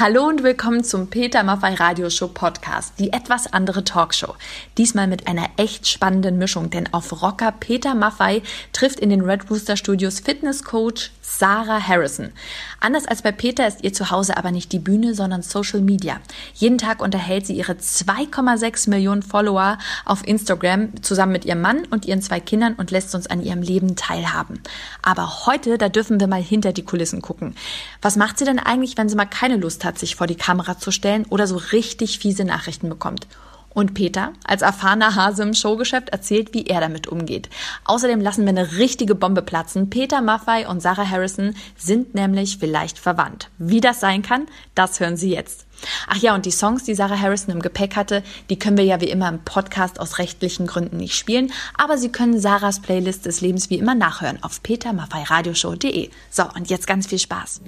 Hallo und willkommen zum Peter Maffei Radioshow Podcast, die etwas andere Talkshow. Diesmal mit einer echt spannenden Mischung, denn auf Rocker Peter Maffei trifft in den Red Rooster Studios Fitnesscoach Sarah Harrison. Anders als bei Peter ist ihr Zuhause aber nicht die Bühne, sondern Social Media. Jeden Tag unterhält sie ihre 2,6 Millionen Follower auf Instagram zusammen mit ihrem Mann und ihren zwei Kindern und lässt uns an ihrem Leben teilhaben. Aber heute, da dürfen wir mal hinter die Kulissen gucken. Was macht sie denn eigentlich, wenn sie mal keine Lust hat, sich vor die Kamera zu stellen oder so richtig fiese Nachrichten bekommt? Und Peter, als erfahrener Hase im Showgeschäft, erzählt, wie er damit umgeht. Außerdem lassen wir eine richtige Bombe platzen. Peter Maffei und Sarah Harrison sind nämlich vielleicht verwandt. Wie das sein kann, das hören Sie jetzt. Ach ja, und die Songs, die Sarah Harrison im Gepäck hatte, die können wir ja wie immer im Podcast aus rechtlichen Gründen nicht spielen, aber Sie können Sarahs Playlist des Lebens wie immer nachhören auf petermaffeiradioshow.de. So, und jetzt ganz viel Spaß.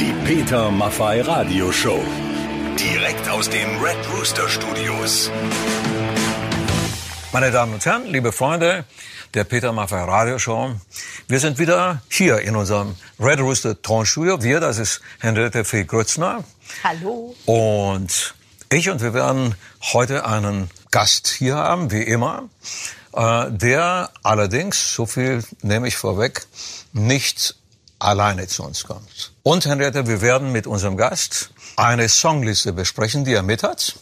Die Peter Maffei Radioshow. Direkt aus den Red Rooster Studios. Meine Damen und Herren, liebe Freunde der Peter Maffay Radioshow, wir sind wieder hier in unserem Red Rooster Tonstudio. Wir, das ist Henriette Fee Grützner. Hallo. Und ich und wir werden heute einen Gast hier haben, wie immer, äh, der allerdings, so viel nehme ich vorweg, nicht alleine zu uns kommt. Und Henriette, wir werden mit unserem Gast eine Songliste besprechen, die er mit hat.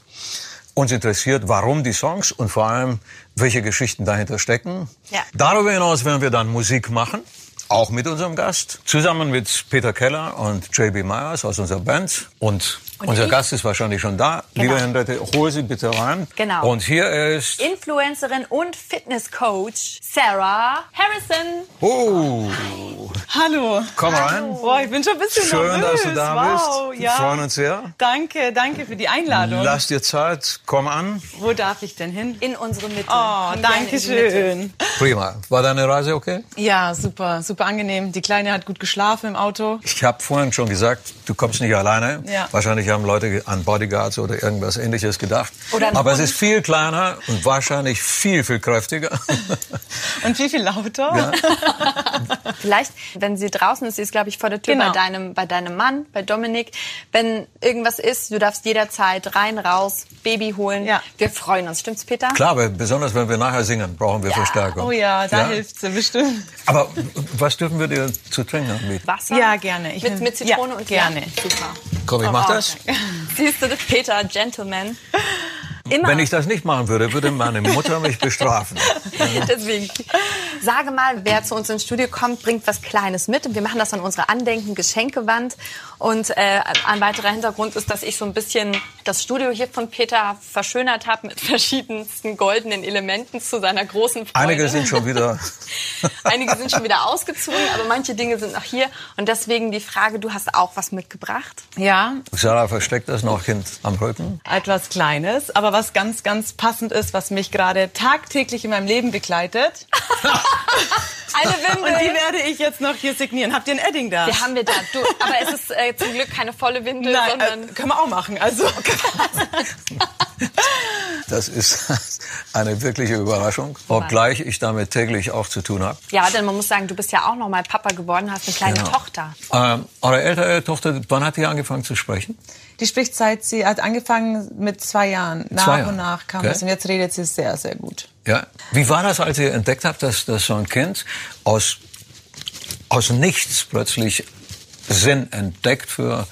Uns interessiert, warum die Songs und vor allem, welche Geschichten dahinter stecken. Ja. Darüber hinaus werden wir dann Musik machen, auch mit unserem Gast, zusammen mit Peter Keller und JB Myers aus unserer Band. Und, Und unser? Gast ist wahrscheinlich schon da. Genau. Liebe Henriette, hol sie bitte rein. Genau. Und hier ist... Influencerin und Fitnesscoach Sarah Harrison. Oh, Hallo. komm rein. Boah, ich bin schon ein bisschen Schön, nervös. dass du da wow, bist. Ja. Wir freuen uns sehr. Danke, danke für die Einladung. Lass dir Zeit, komm an. Wo darf ich denn hin? In unsere Mitte. Oh, Komm danke Mitte. schön. Prima. War deine Reise okay? Ja, super, super angenehm. Die Kleine hat gut geschlafen im Auto. Ich habe vorhin schon gesagt, du kommst nicht alleine. Ja. Wahrscheinlich haben Leute an Bodyguards oder irgendwas ähnliches gedacht. Aber es ist viel kleiner und wahrscheinlich viel, viel kräftiger. Und wie viel lauter? Ja. Vielleicht, wenn sie draußen ist, sie ist, glaube ich, vor der Tür Genau. bei, deinem, bei deinem Mann, bei Dominik. Wenn irgendwas ist, du darfst jederzeit rein, raus, Baby holen. Ja. Wir freuen uns. Stimmt's, Peter? Klar, aber besonders wenn wir nachher singen, brauchen wir Verstärkung. Oh ja, da hilft sie bestimmt. Aber was dürfen wir dir zu trinken anbieten? Wasser? Ja, gerne. Ich mit, mit Zitrone ja, und gerne. Ja, super. Komm, ich mach das. Siehst du, das Peter, Gentleman. Immer. Wenn ich das nicht machen würde, würde meine Mutter mich bestrafen. Deswegen. Sage mal, wer zu uns ins Studio kommt, bringt was Kleines mit. Und wir machen das an unserer Andenken-Geschenkewand. Und äh, ein weiterer Hintergrund ist, dass ich so ein bisschen das Studio hier von Peter verschönert habe mit verschiedensten goldenen Elementen zu seiner großen Freude. Einige sind schon wieder. Einige sind schon wieder ausgezogen, aber manche Dinge sind noch hier. Und deswegen die Frage, du hast auch was mitgebracht. Ja, Sarah versteckt das noch hin am Rücken. etwas Kleines, aber was ganz, ganz passend ist, was mich gerade tagtäglich in meinem Leben begleitet. Eine Und Windel. die werde ich jetzt noch hier signieren. Habt ihr ein Edding da? Die haben wir da. Du, aber es ist äh, zum Glück keine volle Windel, Nein, sondern äh, können wir auch machen. Also Das ist eine wirkliche Überraschung, obgleich ich damit täglich auch zu tun habe. Ja, denn man muss sagen, du bist ja auch noch mal Papa geworden, hast eine kleine Genau. Tochter. Ähm, eure ältere Tochter, wann hat die angefangen zu sprechen? Die spricht seit sie hat angefangen mit zwei Jahren. Nach Zwei Jahre. und nach kam Okay. es. Und jetzt redet sie sehr, sehr gut. Ja. Wie war das, als ihr entdeckt habt, dass, dass so ein Kind aus, aus nichts plötzlich Sinn entdeckt für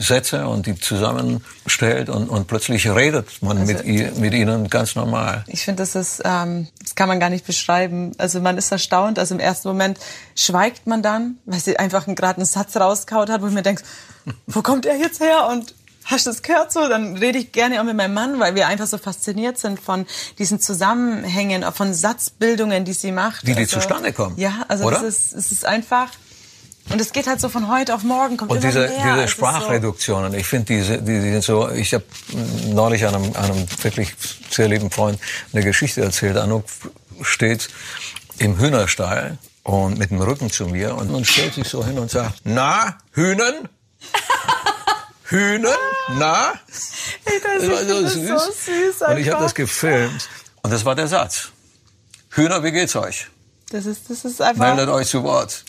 Sätze und die zusammenstellt und, und plötzlich redet man mit, ihr, mit ihnen ganz normal. Ich finde, das ist, ähm, das kann man gar nicht beschreiben. Also man ist erstaunt. Also im ersten Moment schweigt man dann, weil sie einfach gerade einen Satz rauskaut hat, wo ich mir denke, wo kommt er jetzt her? Und hast du das gehört so? Dann rede ich gerne auch mit meinem Mann, weil wir einfach so fasziniert sind von diesen Zusammenhängen, von Satzbildungen, die sie macht. Wie die Also, zustande kommen, Ja, also das ist, es ist einfach. Und es geht halt so von heute auf morgen. Kommt Und diese, mehr. diese Sprachreduktionen, ich finde, die, sind- die, die sind so, ich habe neulich einem, einem wirklich sehr lieben Freund eine Geschichte erzählt. Anouk steht im Hühnerstall und mit dem Rücken zu mir und, und stellt sich so hin und sagt, na, Hühnen? Hühnen? Na? Das war so das süß. ist so süß und ich habe das gefilmt und das war der Satz. Hühner, wie geht's euch? Das ist, das ist einfach. Meldet euch zu Wort.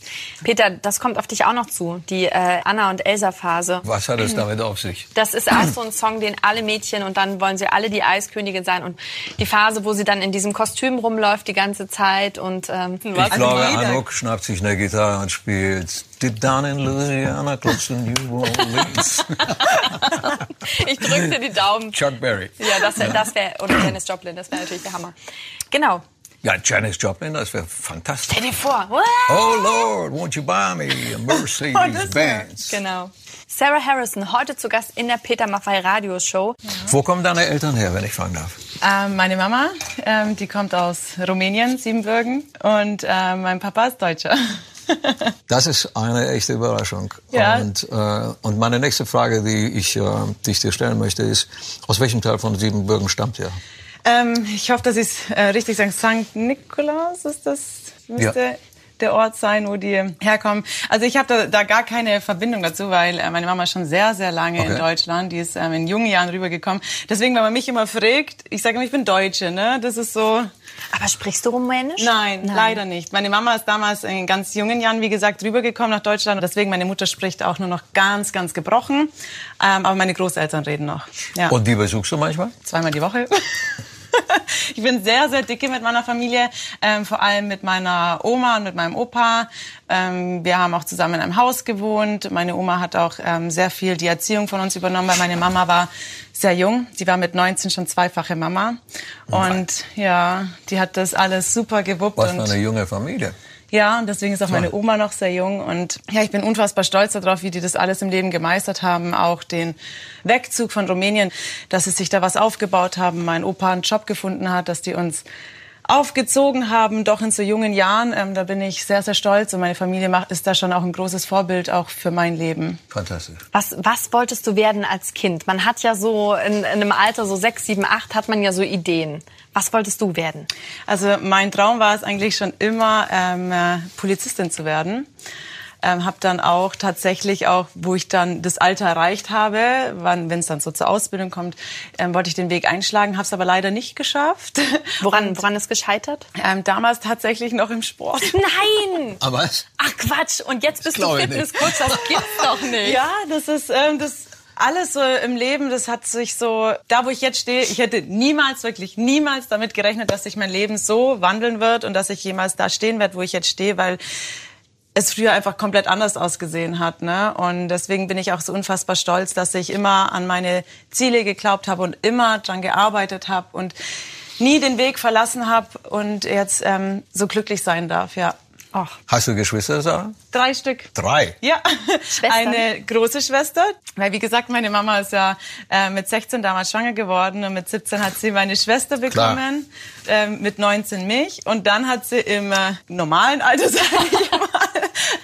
Peter, das kommt auf dich auch noch zu, die äh, Anna und Elsa Phase. Was hat es damit auf sich? Das ist auch so ein Song, den alle Mädchen und dann wollen sie alle die Eiskönigin sein und die Phase, wo sie dann in diesem Kostüm rumläuft die ganze Zeit und ähm, Ich was? glaube, jeder- Anouk schnappt sich eine Gitarre und spielt Deep down in Louisiana, close to New Orleans. ich drück dir die Daumen. Chuck Berry. Ja, das wäre, das wär, oder Dennis Joplin, das wäre natürlich der Hammer. Genau. Ja, Janis Joplin, das wäre fantastisch. Stell dir vor. What? Oh Lord, won't you buy me a Mercedes das wär- Benz? Genau. Sarah Harrison, heute zu Gast in der Peter Maffay Radioshow. Wo kommen deine Eltern her, wenn ich fragen darf? Ähm, meine Mama, ähm, die kommt aus Rumänien, Siebenbürgen. Und äh, mein Papa ist Deutscher. Das ist eine echte Überraschung. Ja. Und, äh, und meine nächste Frage, die ich, äh, die ich dir stellen möchte, ist, aus welchem Teil von Siebenbürgen stammt ihr? Ähm, ich hoffe, dass ich es äh, richtig sage. St. Nikolaus ist das, müsste Ja. der Ort sein, wo die herkommen. Also ich habe da, da gar keine Verbindung dazu, weil äh, meine Mama ist schon sehr, sehr lange in Okay. Deutschland. Die ist ähm, in jungen Jahren rübergekommen. Deswegen, wenn man mich immer fragt, ich sage immer, ich bin Deutsche. Ne? Das ist so... Aber sprichst du Rumänisch? Nein, leider nicht. Meine Mama ist damals in ganz jungen Jahren, wie gesagt, rübergekommen nach Deutschland. Deswegen, meine Mutter spricht auch nur noch ganz, ganz gebrochen. Ähm, aber meine Großeltern reden noch. Ja. Und die besuchst du manchmal? Zweimal die Woche. ich bin sehr, sehr dicke mit meiner Familie, ähm, vor allem mit meiner Oma und mit meinem Opa. Ähm, wir haben auch zusammen in einem Haus gewohnt. Meine Oma hat auch ähm, sehr viel die Erziehung von uns übernommen, weil meine Mama war sehr jung. Sie war mit 19 schon zweifache Mama. Und ja, die hat das alles super gewuppt. Was für eine junge Familie. Ja, und deswegen ist auch meine Oma noch sehr jung. Und ja, ich bin unfassbar stolz darauf, wie die das alles im Leben gemeistert haben. Auch den Wegzug von Rumänien, dass sie sich da was aufgebaut haben. Mein Opa einen Job gefunden hat, dass die uns aufgezogen haben, doch in so jungen Jahren. Ähm, da bin ich sehr, sehr stolz. Und meine Familie macht, ist da schon auch ein großes Vorbild auch für mein Leben. Fantastisch. Was, was wolltest du werden als Kind? Man hat ja so in, in einem Alter so sechs, sieben, acht hat man ja so Ideen. Was wolltest du werden? Also mein Traum war es eigentlich schon immer, ähm, äh, Polizistin zu werden. Ähm, habe dann auch tatsächlich auch, wo ich dann das Alter erreicht habe, wenn es dann so zur Ausbildung kommt, ähm, wollte ich den Weg einschlagen, habe es aber leider nicht geschafft. Woran, woran ist gescheitert? Ähm, damals tatsächlich noch im Sport. Nein! Aber Ach Quatsch! Und jetzt bist du. Fitnesscoach, das gibt's doch nicht. Ja, das ist ähm, das alles so im Leben, das hat sich so, da wo ich jetzt stehe, ich hätte niemals, wirklich niemals damit gerechnet, dass sich mein Leben so wandeln wird und dass ich jemals da stehen werde, wo ich jetzt stehe, weil es früher einfach komplett anders ausgesehen hat. Ne? Und deswegen bin ich auch so unfassbar stolz, dass ich immer an meine Ziele geglaubt habe und immer dran gearbeitet habe und nie den Weg verlassen habe und jetzt ähm, so glücklich sein darf. Ja, Ach, hast du Geschwister, Sarah? drei Stück. Drei. Ja, Schwestern? eine große Schwester. Weil, wie gesagt, meine Mama ist ja äh, mit 16 damals schwanger geworden und mit 17 hat sie meine Schwester bekommen, ähm, mit 19 mich. Und dann hat sie im äh, normalen Alter, sag ich mal,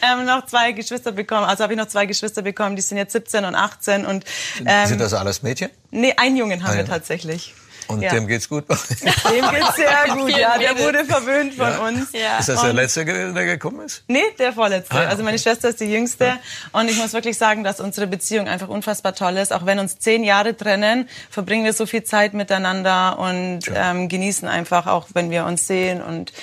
ähm, noch zwei Geschwister bekommen. Also habe ich noch zwei Geschwister bekommen, die sind jetzt 17 und 18. Und ähm, Sind das alles Mädchen? nee, einen Jungen haben Ah, wir ja. tatsächlich. Und Ja. dem geht's gut? Dem geht's sehr gut, ja. Der wurde verwöhnt von Ja. uns. Ja. Ist das der Und- letzte, der gekommen ist? Nee, der vorletzte. Ah, ja, Also meine okay. Schwester ist die jüngste. Und ich muss wirklich sagen, dass unsere Beziehung einfach unfassbar toll ist. Auch wenn uns zehn Jahre trennen, verbringen wir so viel Zeit miteinander und ähm, genießen einfach auch, wenn wir uns sehen. Und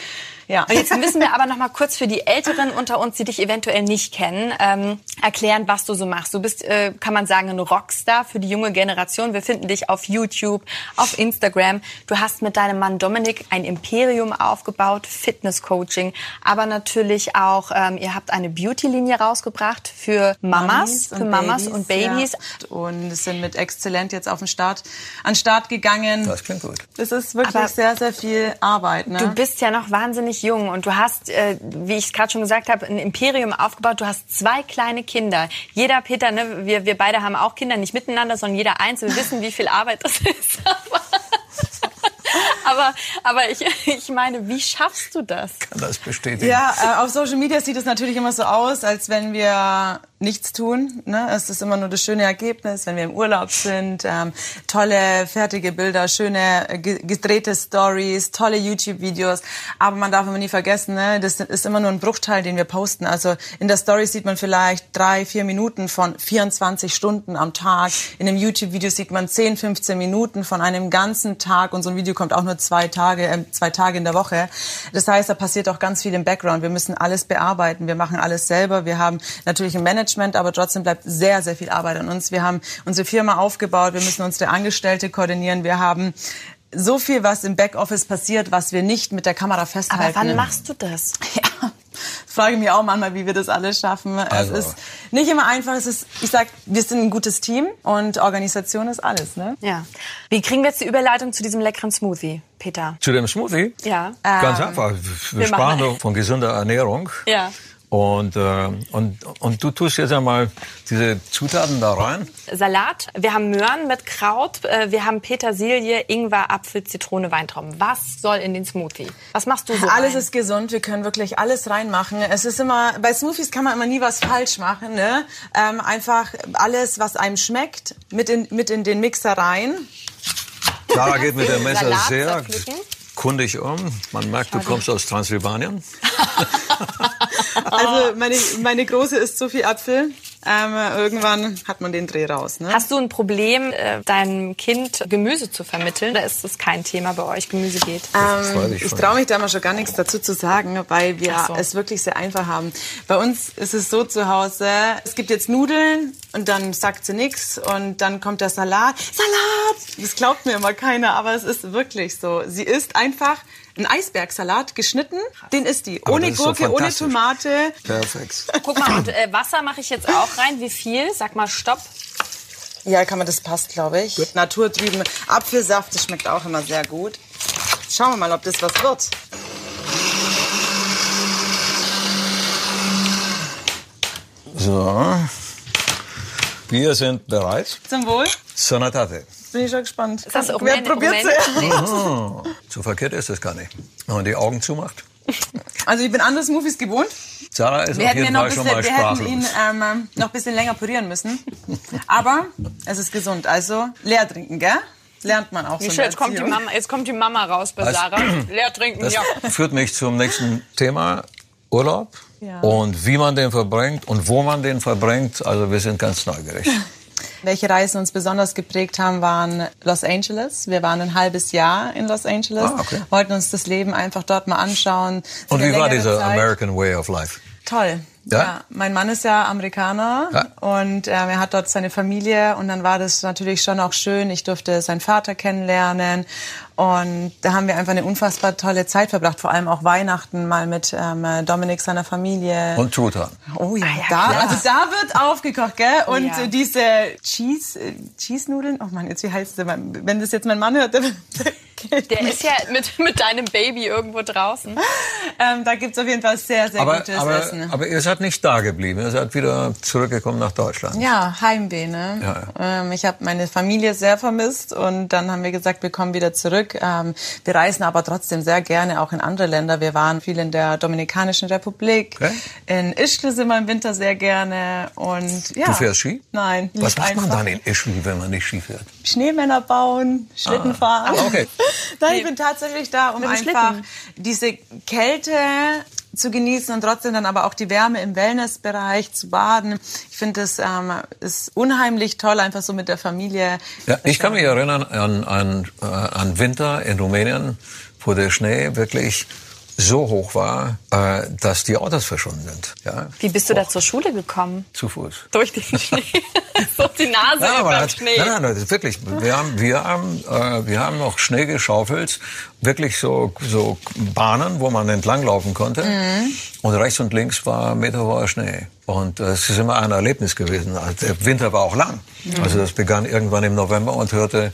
ja. Und jetzt müssen wir aber noch mal kurz für die Älteren unter uns, die dich eventuell nicht kennen, ähm, erklären, was du so machst. Du bist, äh, kann man sagen, ein Rockstar für die junge Generation. Wir finden dich auf YouTube, auf Instagram. Du hast mit deinem Mann Dominik ein Imperium aufgebaut, Fitness-Coaching, aber natürlich auch, ähm, ihr habt eine Beauty-Linie rausgebracht für Mamas, für Mamas und Babys. Ja. Und sind mit Exzellent jetzt auf den Start, an den Start gegangen. Das klingt gut. Das ist wirklich Aber sehr, sehr viel Arbeit. Ne? Du bist ja noch wahnsinnig jung und du hast, äh, wie ich es gerade schon gesagt habe, ein Imperium aufgebaut. Du hast zwei kleine Kinder. Jeder, Peter, ne, wir, wir beide haben auch Kinder, nicht miteinander, sondern jeder einzeln. Wir wissen, wie viel Arbeit das ist. aber aber ich, ich meine, wie schaffst du das? Kann das bestätigen? Ja, äh, auf Social Media sieht es natürlich immer so aus, als wenn wir nichts tun. Ne? Es ist immer nur das schöne Ergebnis, wenn wir im Urlaub sind. Ähm, tolle, fertige Bilder, schöne, äh, gedrehte Stories, tolle YouTube-Videos. Aber man darf immer nie vergessen, ne? das ist immer nur ein Bruchteil, den wir posten. Also in der Story sieht man vielleicht drei, vier Minuten von 24 Stunden am Tag. In einem YouTube-Video sieht man 10, 15 Minuten von einem ganzen Tag. Und so ein Video kommt auch nur zwei Tage, äh, zwei Tage in der Woche. Das heißt, da passiert auch ganz viel im Background. Wir müssen alles bearbeiten. Wir machen alles selber. Wir haben natürlich ein Management, aber trotzdem bleibt sehr, sehr viel Arbeit an uns. Wir haben unsere Firma aufgebaut. Wir müssen unsere Angestellte koordinieren. Wir haben so viel, was im Backoffice passiert, was wir nicht mit der Kamera festhalten. Aber wann machst du das? Ja, frage mich auch manchmal, wie wir das alles schaffen. Also. Es ist nicht immer einfach. Es ist, ich sag, wir sind ein gutes Team und Organisation ist alles. Ne? Ja. Wie kriegen wir jetzt die Überleitung zu diesem leckeren Smoothie, Peter? Zu dem Smoothie? Ja. Ganz Ähm, einfach. Wir, sprachen doch von gesunder Ernährung. Ja. Und, äh, und, und du tust jetzt einmal diese Zutaten da rein. Salat, wir haben Möhren mit Kraut, äh, wir haben Petersilie, Ingwer, Apfel, Zitrone, Weintrauben. Was soll in den Smoothie? Was machst du so Alles rein? ist gesund, wir können wirklich alles reinmachen. Es ist immer, bei Smoothies kann man immer nie was falsch machen. Ne? Ähm, einfach alles, was einem schmeckt, mit in, mit in den Mixer rein. Clara geht mit dem Messer Salat sehr zerpflücken. Kundig um. Man merkt, du kommst aus Transsilvanien. Also meine, meine Große isst so viel Apfel. Ähm, irgendwann hat man den Dreh raus. Ne? Hast du ein Problem, äh, deinem Kind Gemüse zu vermitteln? Oder ist das kein Thema bei euch, Gemüse geht? weiß Ähm, ich ich traue mich da mal schon gar nichts dazu zu sagen, weil wir so. es wirklich sehr einfach haben. Bei uns ist es so zu Hause, es gibt jetzt Nudeln und dann sagt sie nichts und dann kommt der Salat. Salat! Das glaubt mir immer keiner, aber es ist wirklich so. Sie isst einfach einen Eisbergsalat geschnitten, den isst die. Aber ohne Gurke, ohne. Tomate. Perfekt. Guck mal, und äh, Wasser mache ich jetzt auch rein. Wie viel? Sag mal Stopp. Ja, kann man, das passt, glaube ich. Naturtrüben. Apfelsaft, das schmeckt auch immer sehr gut. Schauen wir mal, ob das was wird. So. Wir sind bereit. Zum Wohl. Sonatate. Bin ich schon gespannt. Ist das Wer Rumänisch? probiert Rumänisch? So verkehrt ist das gar nicht. Wenn man die Augen zumacht. Also ich bin andere Smoothies gewohnt. Sarah ist Wir auf jeden noch Fall ein schon bisschen, mal wir hätten ihn sprachlos. ähm, noch ein bisschen länger pürieren müssen. Aber es ist gesund. Also leer trinken, gell? Lernt man auch so schön, der jetzt kommt, die. Mama, jetzt kommt die Mama raus bei Was? Sarah. Leer trinken, Das ja. führt mich zum nächsten Thema. Urlaub. Ja. Und wie man den verbringt und wo man den verbringt. Also wir sind ganz neugierig. Welche Reisen uns besonders geprägt haben, waren Los Angeles. Wir waren ein halbes Jahr in Los Angeles, Ah, okay. wollten uns das Leben einfach dort mal anschauen. Und wie war dieser Zeit. American Way of Life? Toll. Ja? Ja? mein Mann ist ja Amerikaner Ja. und ähm, er hat dort seine Familie und dann war das natürlich schon auch schön. Ich durfte seinen Vater kennenlernen und da haben wir einfach eine unfassbar tolle Zeit verbracht. Vor allem auch Weihnachten mal mit ähm, Dominik seiner Familie. Und Truthahn. Oh ja, Ah ja, da, klar. also da wird aufgekocht, gell? Und Ja. äh, diese Cheese, äh, Cheese-Nudeln, oh Mann, jetzt wie heißt sie? Wenn das jetzt mein Mann hört, der, der, ist ja mit, mit deinem Baby irgendwo draußen. ähm, da gibt's auf jeden Fall sehr, sehr Aber, gutes aber, Essen. aber ihr seid nicht da geblieben. Ihr seid wieder zurückgekommen nach Deutschland. Ja, Heimweh, ne? Ja, Ähm, ich habe meine Familie sehr vermisst und dann haben wir gesagt, wir kommen wieder zurück. Ähm, wir reisen aber trotzdem sehr gerne auch in andere Länder. Wir waren viel in der Dominikanischen Republik. Okay. In Ischgl sind wir im Winter sehr gerne und ja. Du fährst Ski? Nein. Was macht man einfach. dann in Ischgl, wenn man nicht Ski fährt? Schneemänner bauen, Schlitten fahren. Ah, okay. Nein, ich bin tatsächlich da, um einfach Schlitten. diese Kälte zu genießen und trotzdem dann aber auch die Wärme im Wellnessbereich zu baden. Ich finde das ähm, ist unheimlich toll, einfach so mit der Familie. Ja, ich kann mich erinnern an, an, äh, an Winter in Rumänien, wo der Schnee wirklich so hoch war, äh, dass die Autos verschwunden sind. Ja? Wie bist du da zur Schule gekommen? Zu Fuß. Durch den Schnee. so die Nase dem das, Schnee. nein, nein, ist wirklich. Wir haben, wir haben, äh, wir haben noch Schnee geschaufelt, wirklich so so Bahnen, wo man entlanglaufen konnte. Und rechts und links war meterhoher Schnee. Und äh, es ist immer ein Erlebnis gewesen. Also Der Winter war auch lang. Also das begann irgendwann im November und hörte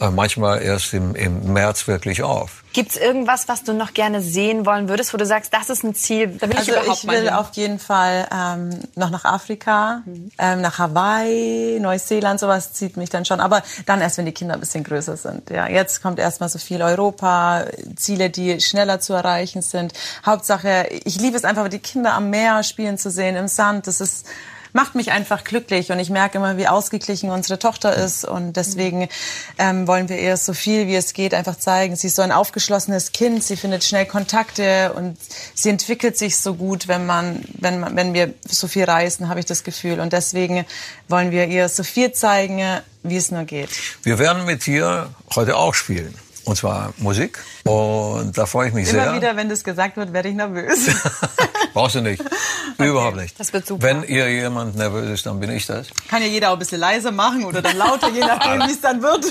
äh, manchmal erst im, im März wirklich auf. Gibt's irgendwas, was du noch gerne sehen wollen würdest, wo du sagst, das ist ein Ziel, da will Also ich überhaupt ich will hin? auf jeden Fall ähm, noch nach Afrika, Mhm. ähm, nach Hawaii, Neuseeland, sowas zieht mich dann schon. Aber dann erst, wenn die Kinder ein bisschen größer sind. Ja, jetzt kommt erstmal so viel Europa, Ziele, die schneller zu erreichen sind. Hauptsache, ich liebe es einfach, die Kinder am Meer spielen zu sehen, im Sand. Das ist macht mich einfach glücklich und ich merke immer, wie ausgeglichen unsere Tochter ist und deswegen ähm, wollen wir ihr so viel wie es geht einfach zeigen. Sie ist so ein aufgeschlossenes Kind, sie findet schnell Kontakte und sie entwickelt sich so gut, wenn man, wenn man, wenn wir so viel reisen, habe ich das Gefühl und deswegen wollen wir ihr so viel zeigen, wie es nur geht. Wir werden mit dir heute auch spielen. Und zwar Musik. Und da freue ich mich Immer sehr. wieder, wenn das gesagt wird, werde ich nervös. Brauchst du nicht. Überhaupt nicht. Das wird super. Wenn ihr jemand nervös ist, dann bin ich das. Kann ja jeder auch ein bisschen leiser machen oder dann lauter, je nachdem, wie es dann wird.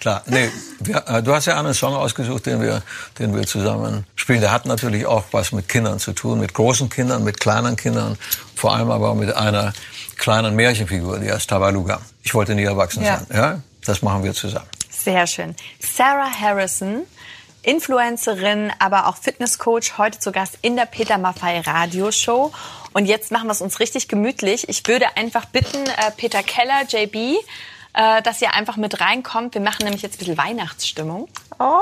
Klar. Nee, wir, äh, du hast ja einen Song ausgesucht, den wir, den wir zusammen spielen. Der hat natürlich auch was mit Kindern zu tun, mit großen Kindern, mit kleinen Kindern, vor allem aber mit einer kleinen Märchenfigur, die heißt Tabaluga. Ich wollte nie erwachsen Ja. sein. Ja, das machen wir zusammen. Sehr schön. Sarah Harrison, Influencerin, aber auch Fitnesscoach, heute zu Gast in der Peter Maffei Radioshow. Und jetzt machen wir es uns richtig gemütlich. Ich würde einfach bitten, äh, Peter Keller, JB, äh, dass ihr einfach mit reinkommt. Wir machen nämlich jetzt ein bisschen Weihnachtsstimmung. Oh.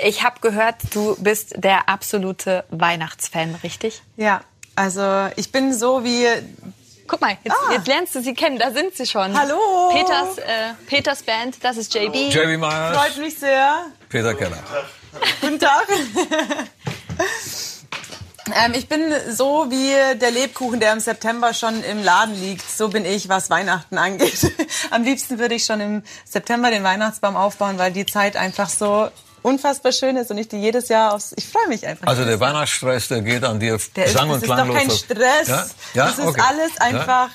Ich habe gehört, du bist der absolute Weihnachtsfan, richtig? Ja, also ich bin so wie Guck mal, jetzt, Ah. jetzt lernst du sie kennen. Da sind sie schon. Hallo. Peters, äh, Peters Band, das ist JB. JB Myers, freut mich sehr. Peter Keller. Guten Tag. ähm, ich bin so wie der Lebkuchen, der im September schon im Laden liegt. So bin ich, was Weihnachten angeht. Am liebsten würde ich schon im September den Weihnachtsbaum aufbauen, weil die Zeit einfach so unfassbar schön ist und ich die jedes Jahr aufs. Ich freue mich einfach. Also der Weihnachtsstress, der geht an dir der ist, sang- das und ist doch klanglos. kein Stress. Ja? Ja? Das ist Okay. alles Ja? einfach,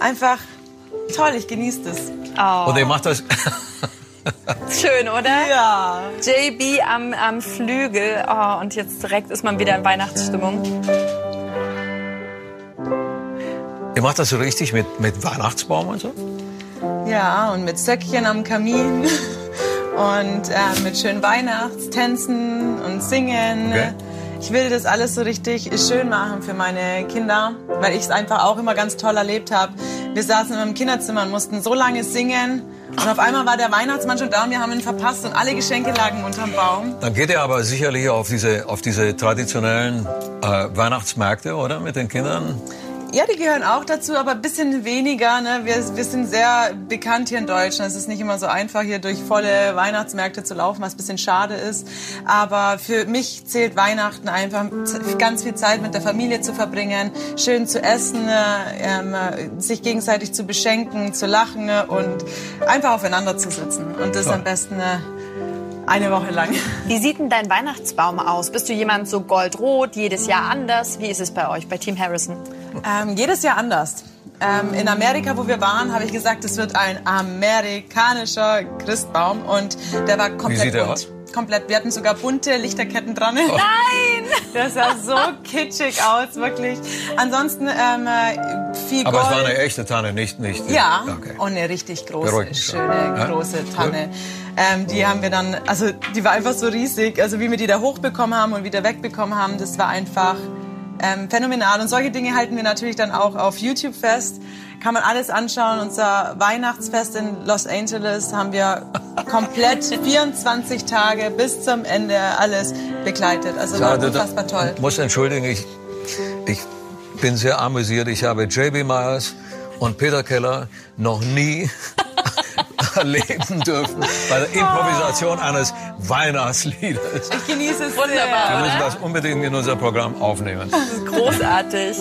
einfach toll. Ich genieße das. Und er macht das. Schön, oder? Ja. JB am, am Flügel. Oh, und jetzt direkt ist man wieder in Weihnachtsstimmung. Ihr macht das so richtig mit, mit Weihnachtsbaum und so? Ja, und mit Söckchen am Kamin und äh, mit schönen Weihnachtstänzen und Singen. Okay. Ich will das alles so richtig schön machen für meine Kinder, weil ich es einfach auch immer ganz toll erlebt habe. Wir saßen immer im Kinderzimmer und mussten so lange singen. Und auf einmal war der Weihnachtsmann schon da und wir haben ihn verpasst und alle Geschenke lagen unterm Baum. Dann geht ihr aber sicherlich auf diese, auf diese traditionellen äh, Weihnachtsmärkte, oder? Mit den Kindern? Ja, die gehören auch dazu, aber ein bisschen weniger. Ne? Wir, wir sind sehr bekannt hier in Deutschland. Es ist nicht immer so einfach, hier durch volle Weihnachtsmärkte zu laufen, was ein bisschen schade ist. Aber für mich zählt Weihnachten einfach, ganz viel Zeit mit der Familie zu verbringen, schön zu essen, äh, ähm, äh, sich gegenseitig zu beschenken, zu lachen äh, und einfach aufeinander zu sitzen. Und das Toll. am besten äh, eine Woche lang. Wie sieht denn dein Weihnachtsbaum aus? Bist du jemand so goldrot, jedes Jahr anders? Wie ist es bei euch, bei Team Harrison? Ähm, jedes Jahr anders. Ähm, in Amerika, wo wir waren, habe ich gesagt, es wird ein amerikanischer Christbaum und der war komplett sieht der bunt. aus? Komplett. Wir hatten sogar bunte Lichterketten dran. Oh. Nein! Das sah so kitschig aus, wirklich. Ansonsten ähm, äh, viel Aber Gold. es war eine echte Tanne, nicht, nicht. Ja, Okay. und eine richtig große, Beruhigt schöne, Ja? große Tanne. Ähm, die haben wir dann, also die war einfach so riesig. Also wie wir die da hochbekommen haben und wieder wegbekommen haben, das war einfach ähm, phänomenal. Und solche Dinge halten wir natürlich dann auch auf YouTube fest. Kann man alles anschauen. Unser Weihnachtsfest in Los Angeles haben wir komplett 24 Tage bis zum Ende alles begleitet. Also war Ja, unfassbar toll. Ich muss entschuldigen, ich, ich bin sehr amüsiert. Ich habe JB Myers und Peter Keller noch nie erleben dürfen bei der Improvisation eines Weihnachtsliedes. Ich genieße es Wunderbar. Wir müssen das unbedingt in unser Programm aufnehmen. Großartig.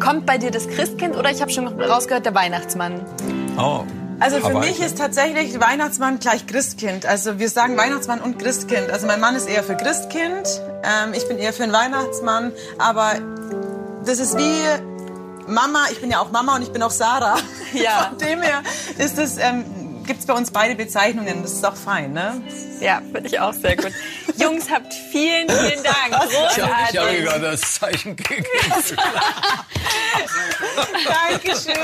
Kommt bei dir das Christkind oder ich habe schon rausgehört, der Weihnachtsmann? Oh, Also für mich ist tatsächlich Weihnachtsmann gleich Christkind. Also wir sagen Weihnachtsmann und Christkind. Also mein Mann ist eher für Christkind, ähm, ich bin eher für einen Weihnachtsmann. Aber das ist wie Mama, ich bin ja auch Mama und ich bin auch Sarah. Ja. Von dem her ist es, ähm, gibt es bei uns beide Bezeichnungen. Das ist auch fein, ne? Ja, finde ich auch sehr gut. Jungs, habt vielen, vielen Dank. Ich habe Großartig. gerade das Zeichen gegeben. Dankeschön.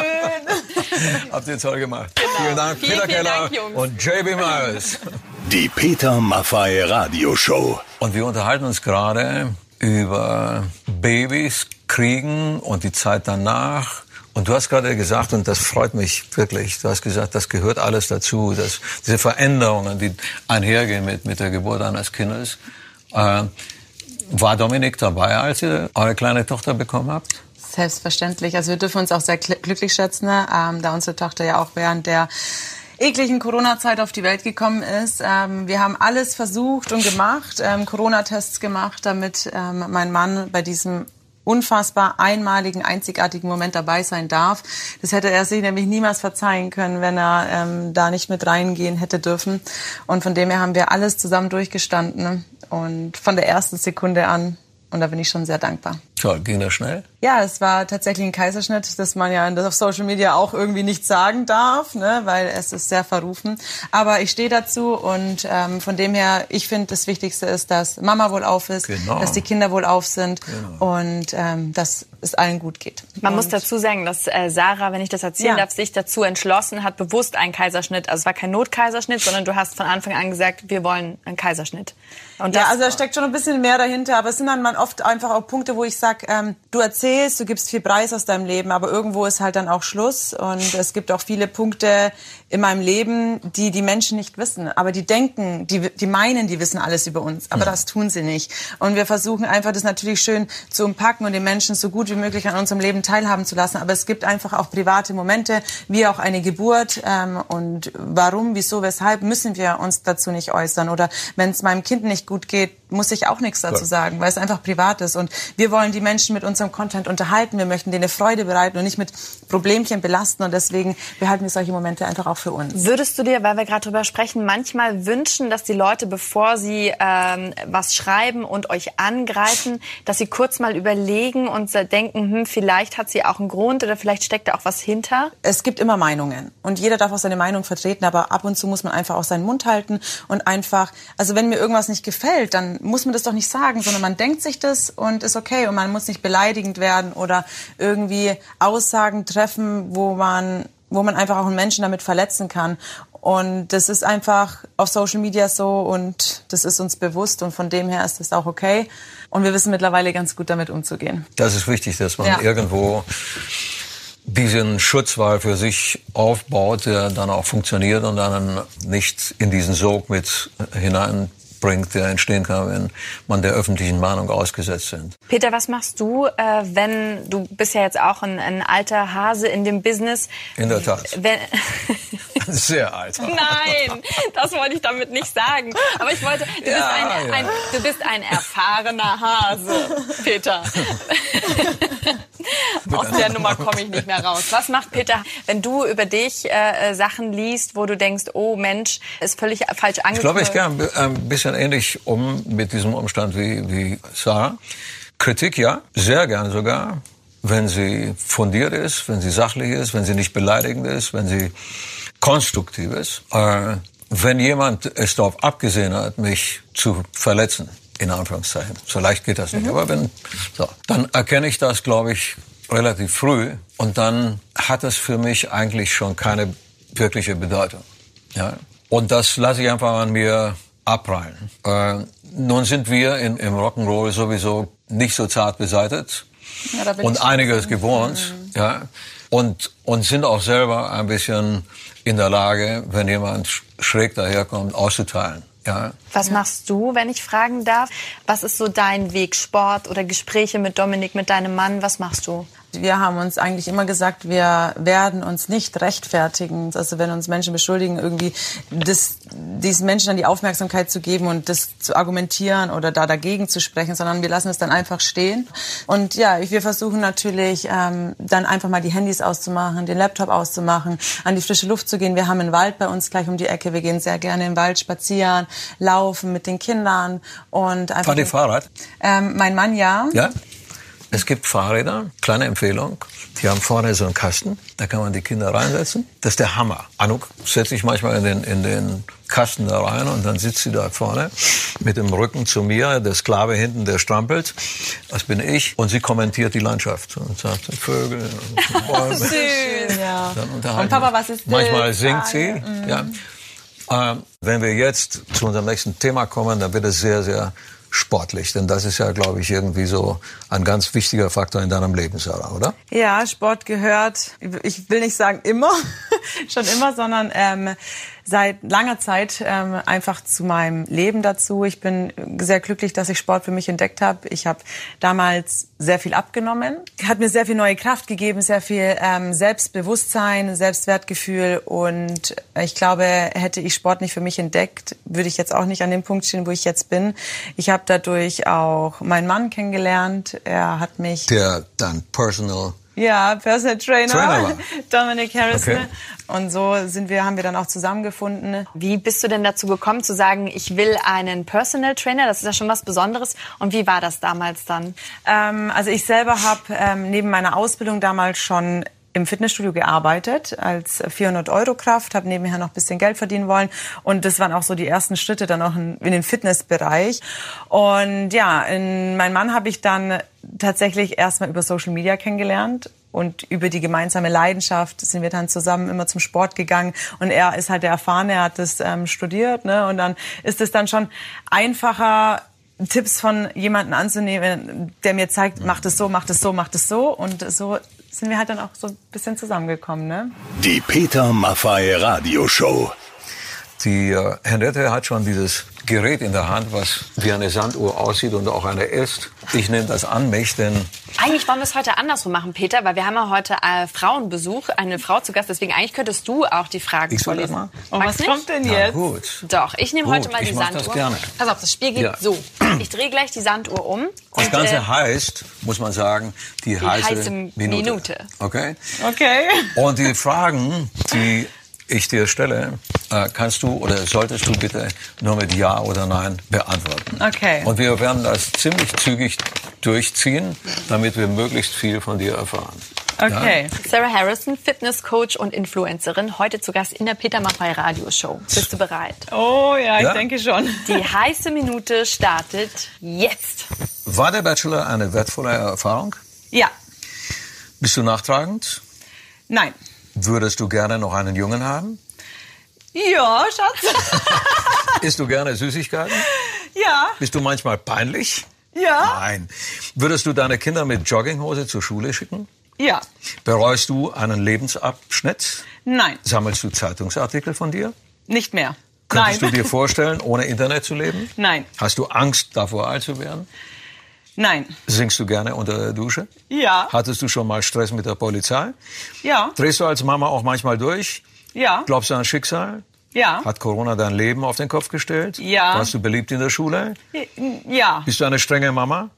Habt ihr toll gemacht. Vielen Dank, Vielen, Peter vielen Keller Dank, Jungs. und JB Myers. Die Peter Maffay Radioshow. Und wir unterhalten uns gerade über Babys, Kriegen und die Zeit danach. Und du hast gerade gesagt, und das freut mich wirklich, du hast gesagt, das gehört alles dazu, dass diese Veränderungen, die einhergehen mit, mit der Geburt eines Kindes. Äh, war Dominik dabei, als ihr eure kleine Tochter bekommen habt? Selbstverständlich. Also wir dürfen uns auch sehr glücklich schätzen, ne? ähm, da unsere Tochter ja auch während der ekligen Corona-Zeit auf die Welt gekommen ist. Ähm, wir haben alles versucht und gemacht, ähm, Corona-Tests gemacht, damit ähm, mein Mann bei diesem unfassbar einmaligen, einzigartigen Moment dabei sein darf. Das hätte er sich nämlich niemals verzeihen können, wenn er ähm, da nicht mit reingehen hätte dürfen. Und von dem her haben wir alles zusammen durchgestanden und von der ersten Sekunde an. Und da bin ich schon sehr dankbar. Toll, ging das schnell? Ja, es war tatsächlich ein Kaiserschnitt, dass man ja auf Social Media auch irgendwie nicht sagen darf, ne, weil es ist sehr verrufen. Aber ich stehe dazu und ähm, von dem her, ich finde, das Wichtigste ist, dass Mama wohl auf ist, genau. dass die Kinder wohl auf sind genau. und ähm, dass es allen gut geht. Man und muss dazu sagen, dass äh, Sarah, wenn ich das erzählen ja. darf, sich dazu entschlossen hat, bewusst einen Kaiserschnitt. Also es war kein Notkaiserschnitt, sondern du hast von Anfang an gesagt, wir wollen einen Kaiserschnitt. Und ja, also da steckt schon ein bisschen mehr dahinter, aber es sind dann oft einfach auch Punkte, wo ich sage, sag, ähm, du erzählst, du gibst viel Preis aus deinem Leben, aber irgendwo ist halt dann auch Schluss. Und es gibt auch viele Punkte in meinem Leben, die die Menschen nicht wissen. Aber die denken, die, die meinen, die wissen alles über uns. Aber ja. das tun sie nicht. Und wir versuchen einfach, das natürlich schön zu umpacken und den Menschen so gut wie möglich an unserem Leben teilhaben zu lassen. Aber es gibt einfach auch private Momente, wie auch eine Geburt. Ähm, und warum, wieso, weshalb müssen wir uns dazu nicht äußern. Oder wenn es meinem Kind nicht gut geht, muss ich auch nichts dazu sagen, weil es einfach privat ist. Und wir wollen die Menschen mit unserem Content unterhalten. Wir möchten denen Freude bereiten und nicht mit Problemchen belasten. Und deswegen behalten wir solche Momente einfach auch für uns. Würdest du dir, weil wir gerade drüber sprechen, manchmal wünschen, dass die Leute, bevor sie ähm, was schreiben und euch angreifen, dass sie kurz mal überlegen und denken, hm, vielleicht hat sie auch einen Grund oder vielleicht steckt da auch was hinter? Es gibt immer Meinungen und jeder darf auch seine Meinung vertreten, aber ab und zu muss man einfach auch seinen Mund halten und einfach, also wenn mir irgendwas nicht gefällt, dann muss man das doch nicht sagen, sondern man denkt sich das und ist okay und man muss nicht beleidigend werden oder irgendwie Aussagen treffen, wo man, wo man einfach auch einen Menschen damit verletzen kann. Und das ist einfach auf Social Media so und das ist uns bewusst und von dem her ist das auch okay. Und wir wissen mittlerweile ganz gut damit umzugehen. Das ist wichtig, dass man ja. irgendwo diesen Schutzwall für sich aufbaut, der dann auch funktioniert und dann nicht in diesen Sog mit hinein bringt, der entstehen kann, wenn man der öffentlichen Meinung ausgesetzt sind. Peter, was machst du, äh, wenn du bist ja jetzt auch ein, ein, alter Hase in dem Business? In der Tat. Wenn, Sehr alt. Nein, das wollte ich damit nicht sagen. Aber ich wollte, du, ja, bist, ein, ja. ein, du bist ein erfahrener Hase, Peter. Aus der Nummer komme ich nicht mehr raus. Was macht Peter, wenn du über dich äh, äh Sachen liest, wo du denkst, oh Mensch, ist völlig falsch angekommen? Ich glaube, ich gehe ein bisschen ähnlich um mit diesem Umstand wie, wie Sarah. Kritik ja, sehr gern sogar, wenn sie fundiert ist, wenn sie sachlich ist, wenn sie nicht beleidigend ist, wenn sie konstruktiv ist. Äh, wenn jemand es darauf abgesehen hat, mich zu verletzen, in Anführungszeichen, so leicht geht das nicht, mhm. aber wenn, so, dann erkenne ich das, glaube ich, relativ früh und dann hat es für mich eigentlich schon keine wirkliche Bedeutung. Ja? Und das lasse ich einfach an mir abprallen. Äh, nun sind wir in, im Rock'n'Roll sowieso nicht so zart beseitet ja, und einiges gewohnt, mhm. ja, und, und sind auch selber ein bisschen in der Lage, wenn jemand schräg daherkommt, auszuteilen. Ja. Was machst du, wenn ich fragen darf? Was ist so dein Weg? Sport oder Gespräche mit Dominik, mit deinem Mann? Was machst du? Wir haben uns eigentlich immer gesagt, wir werden uns nicht rechtfertigen. Also wenn uns Menschen beschuldigen, irgendwie das, diesen Menschen dann die Aufmerksamkeit zu geben und das zu argumentieren oder da dagegen zu sprechen, sondern wir lassen es dann einfach stehen. Und ja, wir versuchen natürlich ähm, dann einfach mal die Handys auszumachen, den Laptop auszumachen, an die frische Luft zu gehen. Wir haben einen Wald bei uns gleich um die Ecke. Wir gehen sehr gerne im Wald spazieren, laufen mit den Kindern und einfach. Fahr die Fahrrad? Ähm, mein Mann ja. Ja. Es gibt Fahrräder, kleine Empfehlung. Die haben vorne so einen Kasten, da kann man die Kinder reinsetzen. Das ist der Hammer. Anuk setzt sich manchmal in den, in den Kasten da rein und dann sitzt sie da vorne mit dem Rücken zu mir, der Sklave hinten, der strampelt. Das bin ich. Und sie kommentiert die Landschaft und sagt Vögel und Bäume. Süß, ja. Dann unterhalten. Und Papa, was ist das? Manchmal singt sie. Mhm. Ja. Ähm, wenn wir jetzt zu unserem nächsten Thema kommen, dann wird es sehr, sehr sportlich? Denn das ist ja, glaube ich, irgendwie so ein ganz wichtiger Faktor in deinem Leben, Sarah, oder? Ja, Sport gehört, ich will nicht sagen immer, schon immer, sondern ähm, seit langer Zeit ähm, einfach zu meinem Leben dazu. Ich bin sehr glücklich, dass ich Sport für mich entdeckt habe. Ich habe damals sehr viel abgenommen, hat mir sehr viel neue Kraft gegeben, sehr viel ähm, Selbstbewusstsein, Selbstwertgefühl und ich glaube, hätte ich Sport nicht für mich entdeckt, würde ich jetzt auch nicht an dem Punkt stehen, wo ich jetzt bin. Ich habe dadurch auch meinen Mann kennengelernt. Er hat mich Der dann Personal ja, Personal Trainer, Trainer. Dominic Harrison. Okay. Und so sind wir, haben wir dann auch zusammengefunden. Wie bist du denn dazu gekommen, zu sagen, ich will einen Personal Trainer? Das ist ja schon was Besonderes. Und wie war das damals dann? Ähm, also ich selber habe ähm, neben meiner Ausbildung damals schon im Fitnessstudio gearbeitet als 400 Euro Kraft, habe nebenher noch bisschen Geld verdienen wollen. Und das waren auch so die ersten Schritte dann auch in, in den Fitnessbereich. Und ja, in, mein Mann habe ich dann tatsächlich erstmal über Social Media kennengelernt. Und über die gemeinsame Leidenschaft sind wir dann zusammen immer zum Sport gegangen. Und er ist halt der Erfahrene, er hat das ähm, studiert ne? und dann ist es dann schon einfacher Tipps von jemandem anzunehmen, der mir zeigt, mach das so, mach das so, mach das so. Und so sind wir halt dann auch so ein bisschen zusammengekommen, ne? Die Peter Maffay Radioshow. Die äh, Henriette hat schon dieses Gerät in der Hand, was wie eine Sanduhr aussieht und auch eine ist. Ich nehme das an mich, denn Eigentlich wollen wir es heute andersrum machen, Peter, weil wir haben ja heute äh, Frauenbesuch, eine Frau zu Gast. Deswegen eigentlich könntest du auch die Fragen Ich soll das vorlesen. mal? Und Magst was nicht? kommt denn na jetzt? gut. Doch, ich nehme heute mal ich die mach Sanduhr. das gerne. Pass auf, das Spiel geht Ja. so. Ich drehe gleich die Sanduhr um. Das Ganze äh, heißt, muss man sagen, die, heiße, heiße Minute. Minute. Okay? Okay. Und die Fragen, die ich dir stelle, äh, kannst du oder solltest du bitte nur mit Ja oder Nein beantworten. Okay. Und wir werden das ziemlich zügig durchziehen, damit wir möglichst viel von dir erfahren. Okay. Sarah Harrison, Fitnesscoach und Influencerin, heute zu Gast in der Peter Maffay Radioshow. Bist du bereit? Oh ja, ich Ja? denke schon. Die heiße Minute startet jetzt. War der Bachelor eine wertvolle Erfahrung? Ja. Bist du nachtragend? Nein. Würdest du gerne noch einen Jungen haben? Ja, Schatz. Isst du gerne Süßigkeiten? ja. Bist du manchmal peinlich? Ja. Nein. Würdest du deine Kinder mit Jogginghose zur Schule schicken? Ja. Bereust du einen Lebensabschnitt? Nein. Sammelst du Zeitungsartikel von dir? Nicht mehr. Könntest Nein. du dir vorstellen, ohne Internet zu leben? Nein. Hast du Angst, davor alt zu werden? Nein. Singst du gerne unter der Dusche? Ja. Hattest du schon mal Stress mit der Polizei? Ja. Drehst du als Mama auch manchmal durch? Ja. Glaubst du an Schicksal? Ja. Hat Corona dein Leben auf den Kopf gestellt? Ja. Warst du beliebt in der Schule? Ja. Bist du eine strenge Mama?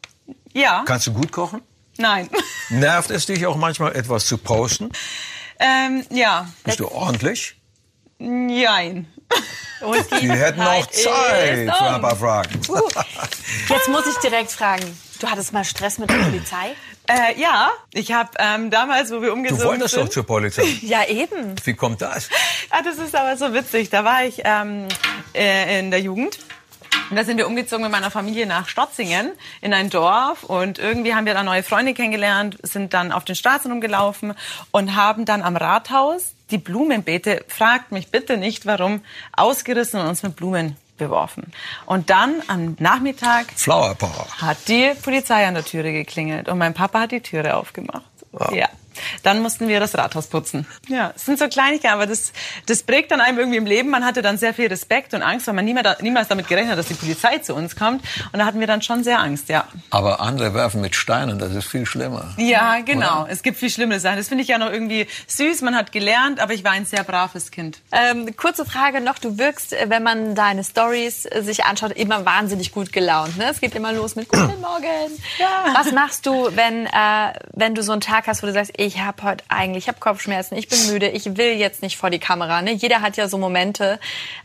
Ja. Kannst du gut kochen? Nein. Nervt es dich auch manchmal etwas zu posten? Ähm, ja. Bist du ordentlich? Nein. Und die Die hätten auch Zeit für um. ein paar Fragen. Uh, jetzt muss ich direkt fragen. Du hattest mal Stress mit der Polizei? Äh, ja, ich habe ähm, damals, wo wir Du umgezogen wolltest sind. doch zur Polizei. Ja, eben. Wie kommt das? Ah, das ist aber so witzig. Da war ich ähm, äh, in der Jugend. Und da sind wir umgezogen mit meiner Familie nach Stotzingen in ein Dorf und irgendwie haben wir da neue Freunde kennengelernt, sind dann auf den Straßen rumgelaufen und haben dann am Rathaus die Blumenbeete, fragt mich bitte nicht warum, ausgerissen und uns mit Blumen beworfen. Und dann am Nachmittag Flower Power. hat die Polizei an der Türe geklingelt und mein Papa hat die Türe aufgemacht. Ja. Dann mussten wir das Rathaus putzen. Ja, es sind so Kleinigkeiten, aber das, das prägt dann einem irgendwie im Leben. Man hatte dann sehr viel Respekt und Angst, weil man niemals, niemals damit gerechnet hat, dass die Polizei zu uns kommt. Und da hatten wir dann schon sehr Angst, ja. Aber andere werfen mit Steinen, das ist viel schlimmer. Ja, genau. Es gibt viel schlimmere Sachen. Das finde ich ja noch irgendwie süß. Man hat gelernt, aber ich war ein sehr braves Kind. Ähm, kurze Frage noch. Du wirkst, äh, wenn man deine Stories äh, sich anschaut, immer wahnsinnig gut gelaunt. Ne? Es geht immer los mit Guten Morgen. Ja. Was machst du, wenn, äh, wenn du so einen Tag hast, wo du sagst, ich habe heute eigentlich, ich habe Kopfschmerzen, ich bin müde, ich will jetzt nicht vor die Kamera. Ne? Jeder hat ja so Momente.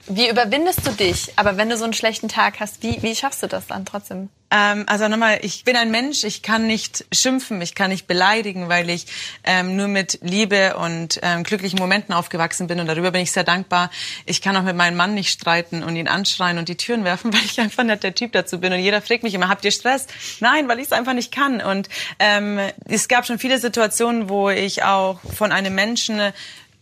Wie überwindest du dich? Aber wenn du so einen schlechten Tag hast, wie, wie schaffst du das dann trotzdem? Ähm, also nochmal, ich bin ein Mensch, ich kann nicht schimpfen, ich kann nicht beleidigen, weil ich ähm, nur mit Liebe und ähm, glücklichen Momenten aufgewachsen bin und darüber bin ich sehr dankbar. Ich kann auch mit meinem Mann nicht streiten und ihn anschreien und die Türen werfen, weil ich einfach nicht der Typ dazu bin. Und jeder fragt mich immer, habt ihr Stress? Nein, weil ich es einfach nicht kann. Und ähm, es gab schon viele Situationen, wo ich auch von einem Menschen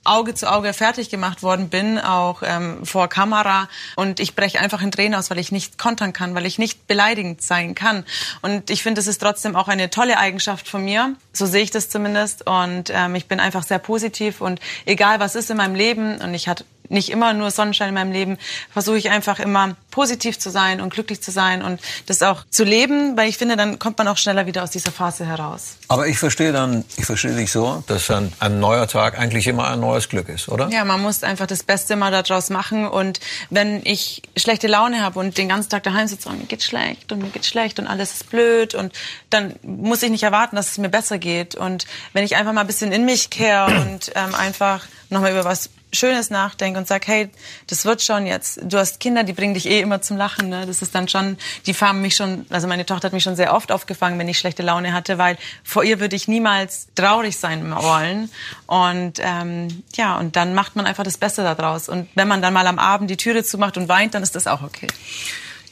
Auge zu Auge fertig gemacht worden bin, auch ähm, vor Kamera. Und ich breche einfach in Tränen aus, weil ich nicht kontern kann, weil ich nicht beleidigend sein kann. Und ich finde, es ist trotzdem auch eine tolle Eigenschaft von mir. So sehe ich das zumindest. Und ähm, ich bin einfach sehr positiv und egal was ist in meinem Leben und ich hatte nicht immer nur Sonnenschein in meinem Leben, versuche ich einfach immer positiv zu sein und glücklich zu sein und das auch zu leben, weil ich finde, dann kommt man auch schneller wieder aus dieser Phase heraus. Aber ich verstehe dann, ich verstehe dich so, dass ein, ein neuer Tag eigentlich immer ein neues Glück ist, oder? Ja, man muss einfach das Beste mal daraus machen und wenn ich schlechte Laune habe und den ganzen Tag daheim sitze und mir geht schlecht und mir geht schlecht und alles ist blöd und dann muss ich nicht erwarten, dass es mir besser geht und wenn ich einfach mal ein bisschen in mich kehre und ähm, einfach nochmal über was Schönes nachdenke und sag, hey, das wird schon jetzt. Du hast Kinder, die bringen dich eh immer zum Lachen. Ne? Das ist dann schon, die haben mich schon, also meine Tochter hat mich schon sehr oft aufgefangen, wenn ich schlechte Laune hatte, weil vor ihr würde ich niemals traurig sein wollen. Und ähm, ja, und dann macht man einfach das Beste daraus. Und wenn man dann mal am Abend die Türe zumacht und weint, dann ist das auch okay.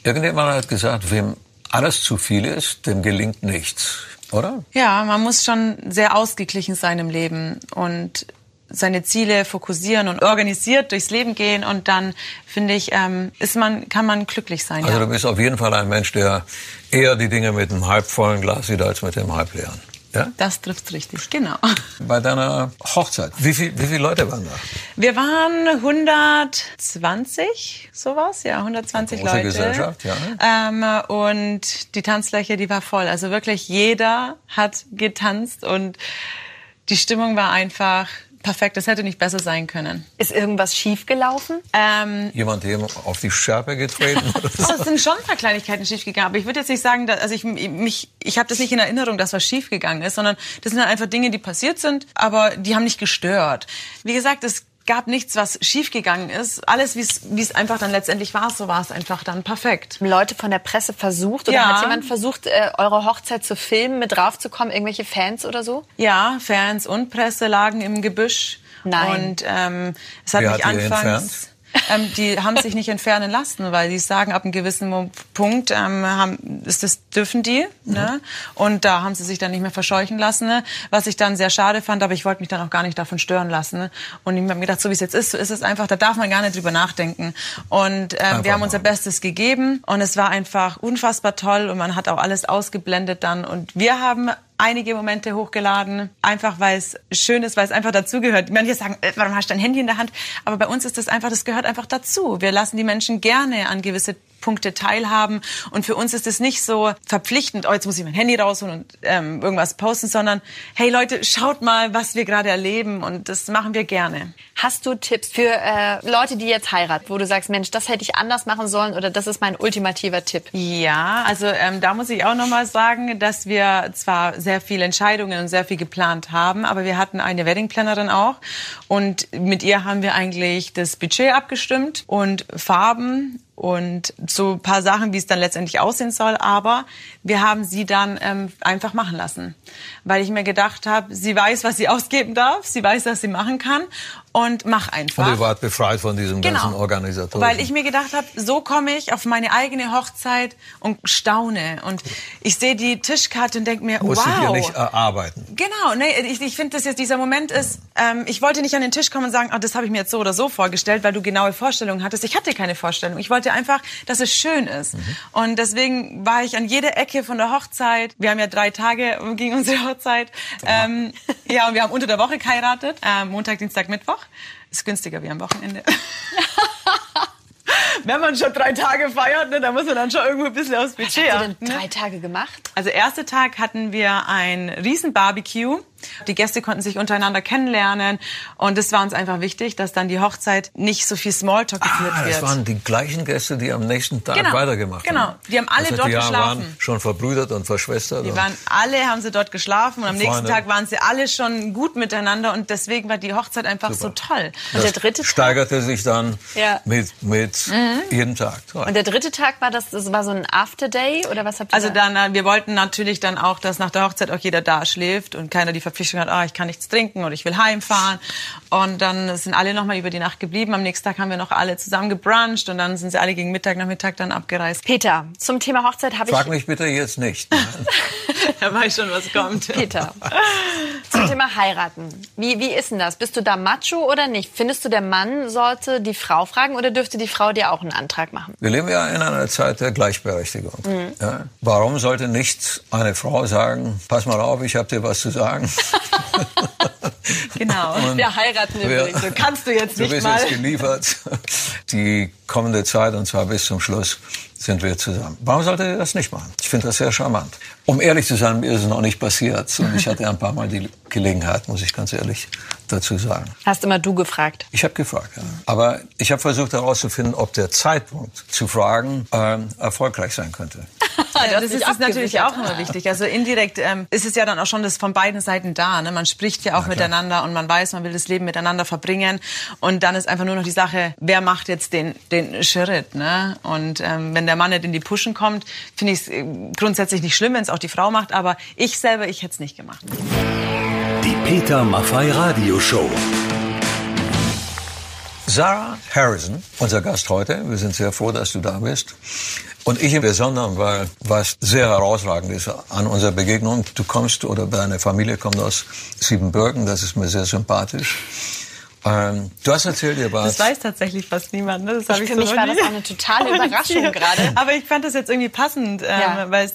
Irgendjemand hat gesagt, wem alles zu viel ist, dem gelingt nichts, oder? Ja, man muss schon sehr ausgeglichen sein im Leben und seine Ziele fokussieren und organisiert durchs Leben gehen und dann finde ich ähm, ist man kann man glücklich sein. Also ja. du bist auf jeden Fall ein Mensch, der eher die Dinge mit einem halbvollen Glas sieht als mit dem halbleeren. Ja? Das trifft richtig, genau. Bei deiner Hochzeit, wie, viel, wie viele Leute waren da? Wir waren 120, sowas, ja, 120 Große Leute. Gesellschaft, ja. Ähm, und die Tanzfläche, die war voll. Also wirklich jeder hat getanzt und die Stimmung war einfach perfekt. Das hätte nicht besser sein können. Ist irgendwas schiefgelaufen? Ähm, Jemand dem auf die Schärpe getreten? Oh, es sind schon ein paar Kleinigkeiten schiefgegangen, aber ich würde jetzt nicht sagen, dass, also ich mich, ich habe das nicht in Erinnerung, dass was schiefgegangen ist, sondern das sind halt einfach Dinge, die passiert sind, aber die haben nicht gestört. Wie gesagt, es gab nichts, was schiefgegangen ist. Alles, wie es wie es einfach dann letztendlich war, so war es einfach dann perfekt. Haben Leute von der Presse versucht oder Ja. hat jemand versucht, äh, eure Hochzeit zu filmen, mit draufzukommen, irgendwelche Fans oder so? Ja, Fans und Presse lagen im Gebüsch. Nein. Und ähm, es hat Wer mich hat anfangs. Ähm, die haben sich nicht entfernen lassen, weil die sagen, ab einem gewissen Punkt ähm, haben, ist das, dürfen die. Ne? Und da haben sie sich dann nicht mehr verscheuchen lassen, ne? was ich dann sehr schade fand, aber ich wollte mich dann auch gar nicht davon stören lassen. Ne? Und ich habe mir gedacht, so wie es jetzt ist, so ist es einfach, da darf man gar nicht drüber nachdenken. Und ähm, wir haben unser. Bestes gegeben und es war einfach unfassbar toll und man hat auch alles ausgeblendet dann. Und wir haben einige Momente hochgeladen, einfach weil es schön ist, weil es einfach dazugehört. Manche sagen, äh, warum hast du dein Handy in der Hand? Aber bei uns ist das einfach, das gehört einfach dazu. Wir lassen die Menschen gerne an gewisse Punkte teilhaben. Und für uns ist es nicht so verpflichtend, oh, jetzt muss ich mein Handy rausholen und ähm, irgendwas posten, sondern hey Leute, schaut mal, was wir gerade erleben und das machen wir gerne. Hast du Tipps für äh, Leute, die jetzt heiraten, wo du sagst, Mensch, das hätte ich anders machen sollen oder das ist mein ultimativer Tipp? Ja, also ähm, da muss ich auch noch mal sagen, dass wir zwar sehr viele Entscheidungen und sehr viel geplant haben, aber wir hatten eine Weddingplanerin auch und mit ihr haben wir eigentlich das Budget abgestimmt und Farben und so ein paar Sachen, wie es dann letztendlich aussehen soll. Aber wir haben sie dann ähm, einfach machen lassen, weil ich mir gedacht habe, sie weiß, was sie ausgeben darf, sie weiß, was sie machen kann und mach einfach. Und ihr wart befreit von diesem ganzen Organisator. Genau. Weil ich mir gedacht habe, so komme ich auf meine eigene Hochzeit und staune. Und ich sehe die Tischkarte und denke mir, Musstet wow. ihr nicht erarbeiten. Genau, nee, ich, ich finde, dass jetzt dieser Moment ist, ähm, ich wollte nicht an den Tisch kommen und sagen, oh, das habe ich mir jetzt so oder so vorgestellt, weil du genaue Vorstellungen hattest. Ich hatte keine Vorstellung. Ich wollte einfach, dass es schön ist. Und deswegen war ich an jeder Ecke von der Hochzeit. Wir haben ja drei Tage ging unsere Hochzeit. Ähm, ja, und wir haben unter der Woche geheiratet. Ähm, Montag, Dienstag, Mittwoch. Ist günstiger wie am Wochenende. Wenn man schon drei Tage feiert, ne, dann muss man dann schon irgendwo ein bisschen aufs Budget Habt ihr achten. denn ne? drei Tage gemacht? Also erster Tag hatten wir ein riesen Barbecue. Die Gäste konnten sich untereinander kennenlernen und es war uns einfach wichtig, dass dann die Hochzeit nicht so viel Smalltalk geführt Ah, wird. das waren die gleichen Gäste, die am nächsten Tag Genau, weitergemacht genau. haben. Die haben alle also dort die geschlafen. waren schon verbrüdert und verschwestert. die und- waren alle, haben sie dort geschlafen und am nächsten Freunde. Tag waren sie alle schon gut miteinander und deswegen war die Hochzeit einfach so toll. Und der dritte Tag? steigerte sich dann Ja. mit, mit jedem Tag. Toll. Und der dritte Tag war das, das war so ein After-Day oder was habt ihr Also da? dann, äh, wir wollten natürlich dann auch, dass nach der Hochzeit auch jeder da schläft und keiner die Verpflichtung hat, ah, ich kann nichts trinken oder ich will heimfahren. Und dann sind alle nochmal über die Nacht geblieben. Am nächsten Tag haben wir noch alle zusammen gebruncht und dann sind sie alle gegen Mittag, Nachmittag dann abgereist. Peter, zum Thema Hochzeit habe Frag ich... mich bitte jetzt nicht. da weiß schon, was kommt. Peter, zum Thema heiraten. Wie, wie ist denn das? Bist du da macho oder nicht? Findest du, der Mann sollte die Frau fragen oder dürfte die Frau dir auch einen Antrag machen? Wir leben ja in einer Zeit der Gleichberechtigung. Mhm. Ja? Warum sollte nicht eine Frau sagen, pass mal auf, ich habe dir was zu sagen? genau. Und wir heiraten übrigens. So kannst du jetzt nicht du bist mal. jetzt geliefert. Die kommende Zeit, und zwar bis zum Schluss, sind wir zusammen. Warum sollte er das nicht machen? Ich finde das sehr charmant. Um ehrlich zu sein, mir ist es noch nicht passiert. Und ich hatte ein paar Mal die Gelegenheit, muss ich ganz ehrlich dazu sagen. Hast immer du gefragt? Ich habe gefragt, ja. Aber ich habe versucht herauszufinden, ob der Zeitpunkt zu fragen äh, erfolgreich sein könnte. Ja, das ist, ist natürlich auch immer wichtig. Also indirekt ähm, ist es ja dann auch schon das von beiden Seiten da. Ne? Man spricht ja auch ja, miteinander und man weiß, man will das Leben miteinander verbringen. Und dann ist einfach nur noch die Sache, wer macht jetzt den, den Schritt. Ne? Und ähm, wenn der Mann nicht in die Puschen kommt, finde ich es äh, grundsätzlich nicht schlimm, wenn es auch die Frau macht. Aber ich selber, ich hätte es nicht gemacht. Die Peter Maffei Radioshow. Sarah Harrison, unser Gast heute. Wir sind sehr froh, dass du da bist. Und ich im Besonderen, weil was sehr herausragend ist an unserer Begegnung, du kommst oder deine Familie kommt aus Siebenbürgen, das ist mir sehr sympathisch. Ähm, du hast erzählt, ihr wart... Das weiß tatsächlich fast niemand. Ne? Das ich, ich für so mich war das eine totale Überraschung gerade. Aber ich fand das jetzt irgendwie passend, ähm, ja. weil,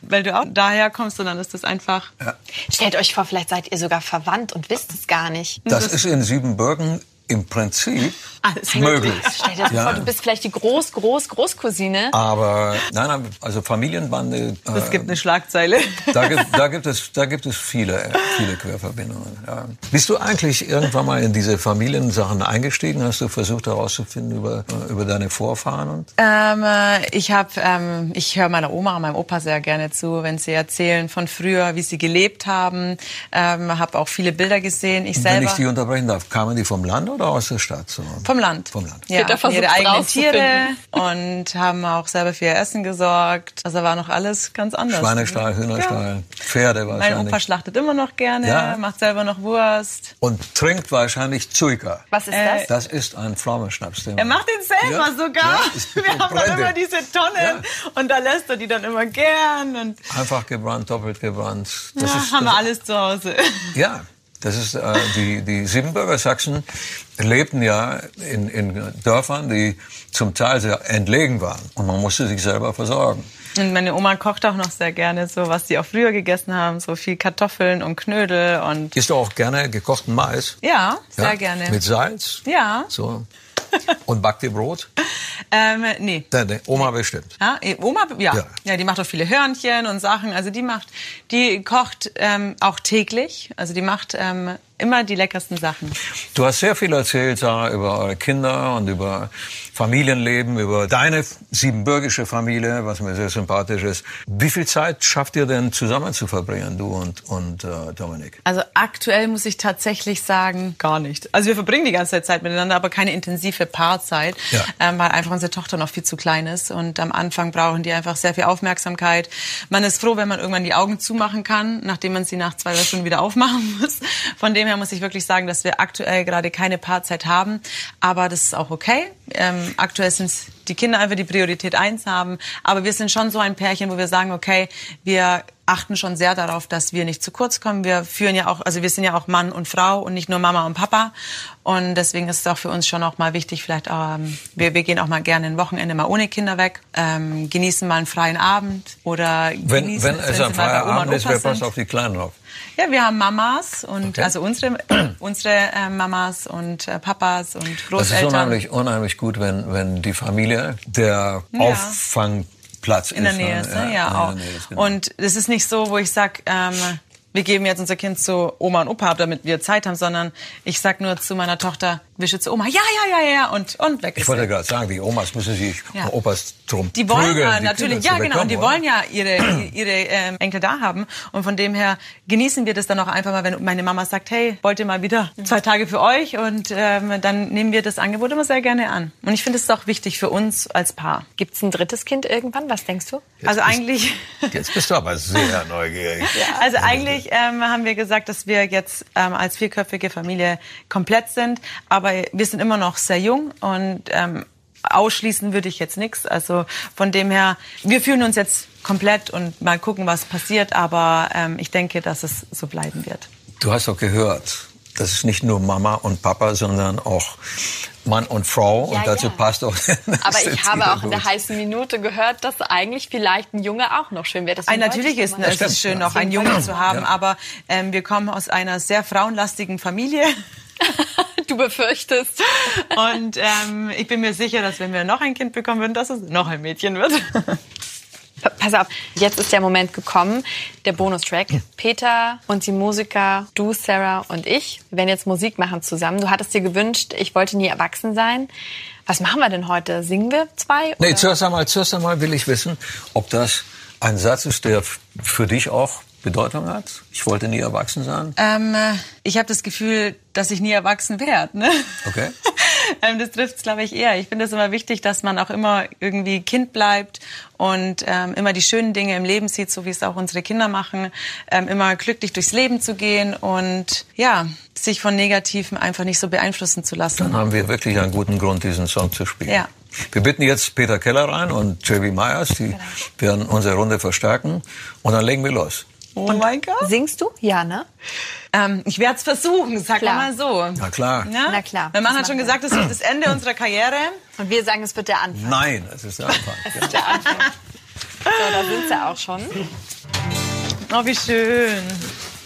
weil du auch daher kommst und dann ist das einfach... Ja. Stellt euch vor, vielleicht seid ihr sogar verwandt und wisst es gar nicht. Das, das ist in Siebenbürgen im Prinzip Alles möglich. Stell dir ja. vor, du bist vielleicht die Groß, Groß, Großcousine. Aber nein, nein also Familienbande. Es äh, gibt eine Schlagzeile. Da gibt, da gibt es, da gibt es viele, viele Querverbindungen. Ja. Bist du eigentlich irgendwann mal in diese Familiensachen eingestiegen? Hast du versucht herauszufinden über über deine Vorfahren? Und? Ähm, äh, ich habe, ähm, ich höre meiner Oma und meinem Opa sehr gerne zu, wenn sie erzählen von früher, wie sie gelebt haben. Ähm, habe auch viele Bilder gesehen. Ich selber. Wenn ich die unterbrechen darf, kamen die vom Land oder aus der Stadt? So? Vom Land. Vom Land. Ja, ihre eigenen Tiere und haben auch selber für ihr Essen gesorgt. Also war noch alles ganz anders. Schweinestall, Hühnerstall, ja. Pferde wahrscheinlich. Mein Opa schlachtet immer noch gerne, ja. macht selber noch Wurst. Und trinkt wahrscheinlich Zuika. Was ist das? Das ist ein Pflaumenschnaps. Er macht den selber ja. sogar. Wir haben dann immer diese Tonnen und da lässt er die dann immer gern. Und Einfach gebrannt, doppelt gebrannt. Das ist, haben wir alles zu Hause. Ja, das ist, äh, die, die Siebenbürger Sachsen lebten ja in, in Dörfern, die zum Teil sehr entlegen waren. Und man musste sich selber versorgen. Und meine Oma kocht auch noch sehr gerne so, was sie auch früher gegessen haben, so viel Kartoffeln und Knödel und. Isst du auch gerne gekochten Mais? Ja, sehr ja? gerne. Mit Salz? Ja. So. Und backt ihr Brot? Ähm, nee. Deine Oma bestimmt. Ja, eh, Oma, ja. ja. ja. die macht auch viele Hörnchen und Sachen. Also die macht, die kocht ähm, auch täglich. Also die macht ähm, immer die leckersten Sachen. Du hast sehr viel erzählt, Sarah, über eure Kinder und über Familienleben, über deine siebenbürgische Familie, was mir sehr sympathisch ist. Wie viel Zeit schafft ihr denn zusammen zu verbringen, du und, und äh, Dominik? Also aktuell muss ich tatsächlich sagen, gar nicht. Also wir verbringen die ganze Zeit miteinander, aber keine intensive Paarzeit, ja. ähm, weil einfach unsere Tochter noch viel zu klein ist und am Anfang brauchen die einfach sehr viel Aufmerksamkeit. Man ist froh, wenn man irgendwann die Augen zumachen kann, nachdem man sie nach zwei Stunden wieder aufmachen muss. Von dem her muss ich wirklich sagen, dass wir aktuell gerade keine Paarzeit haben, aber das ist auch okay. Ähm, aktuell sind die Kinder einfach die Priorität eins haben. Aber wir sind schon so ein Pärchen, wo wir sagen, okay, wir achten schon sehr darauf, dass wir nicht zu kurz kommen. Wir führen ja auch, also wir sind ja auch Mann und Frau und nicht nur Mama und Papa. Und deswegen ist es auch für uns schon auch mal wichtig, vielleicht, ähm, wir, wir gehen auch mal gerne ein Wochenende mal ohne Kinder weg, ähm, genießen mal einen freien Abend oder wenn, genießen, wenn es ein freier Abend ist, wer passt auf die Kleinen auf? Ja, wir haben Mamas und okay. also unsere unsere äh, Mamas und äh, Papas und Großeltern. Das ist unheimlich unheimlich gut, wenn wenn die Familie der ja. Auffangplatz in ist. In der Nähe ist, ne? ja, ja auch. Ist, genau. Und es ist nicht so, wo ich sag, ähm, wir geben jetzt unser Kind zu Oma und Opa ab, damit wir Zeit haben, sondern ich sag nur zu meiner Tochter, wische zu Oma, ja, ja, ja, ja, und, und weg ist Ich wollte gerade sagen, die Omas müssen sich ja. Opas drum Die wollen prügeln, ja, natürlich, ja, genau, und die wollen ja ihre, ihre ähm, Enkel da haben. Und von dem her genießen wir das dann auch einfach mal, wenn meine Mama sagt, hey, wollt ihr mal wieder zwei Tage für euch? Und ähm, dann nehmen wir das Angebot immer sehr gerne an. Und ich finde, es ist auch wichtig für uns als Paar. Gibt's ein drittes Kind irgendwann? Was denkst du? Jetzt also eigentlich... Jetzt bist du aber sehr neugierig. ja, also eigentlich ähm, haben wir gesagt, dass wir jetzt ähm, als vierköpfige Familie komplett sind. Aber wir sind immer noch sehr jung und ähm, ausschließen würde ich jetzt nichts. Also von dem her, wir fühlen uns jetzt komplett und mal gucken, was passiert. Aber ähm, ich denke, dass es so bleiben wird. Du hast doch gehört, das ist nicht nur Mama und Papa, sondern auch Mann und Frau. Ja, und dazu ja. passt auch. Aber ich habe auch in der heißen Minute gehört, dass eigentlich vielleicht ein Junge auch noch schön wäre. Ein, Deswegen natürlich ist es ist schön, noch einen Jungen zu haben, Ja. aber ähm, wir kommen aus einer sehr frauenlastigen Familie. Du befürchtest. Und ähm, ich bin mir sicher, dass wenn wir noch ein Kind bekommen würden, dass es noch ein Mädchen wird. Pa- Pass auf, jetzt ist der Moment gekommen, der Bonustrack. Peter und die Musiker, du, Sarah und ich, wir werden jetzt Musik machen zusammen. Du hattest dir gewünscht, ich wollte nie erwachsen sein. Was machen wir denn heute? Singen wir zwei? Nee, oder? zuerst einmal, zuerst einmal will ich wissen, ob das ein Satz ist, der für dich auch Bedeutung hat. Ich wollte nie erwachsen sein. Ähm, äh, ich habe das Gefühl, dass ich nie erwachsen werde. Ne? Okay. ähm, das trifft es, glaube ich, eher. Ich finde es immer wichtig, dass man auch immer irgendwie Kind bleibt und ähm, immer die schönen Dinge im Leben sieht, so wie es auch unsere Kinder machen. Ähm, immer glücklich durchs Leben zu gehen und ja, sich von Negativen einfach nicht so beeinflussen zu lassen. Dann haben wir wirklich einen guten Grund, diesen Song zu spielen. Ja. Wir bitten jetzt Peter Keller rein und JB Myers, die werden unsere Runde verstärken. Und dann legen wir los. Oh mein Gott. Singst du? Ja, ne? Ähm, ich werde es versuchen, sag Klar. mal so. Na klar. Ja? Na klar, Mein Mann hat schon gesagt, das wird das Ende unserer Karriere. Und wir sagen, es wird der Anfang. Nein, das ist der Anfang. Der Anfang. So, da sind sie auch schon. Oh, wie schön.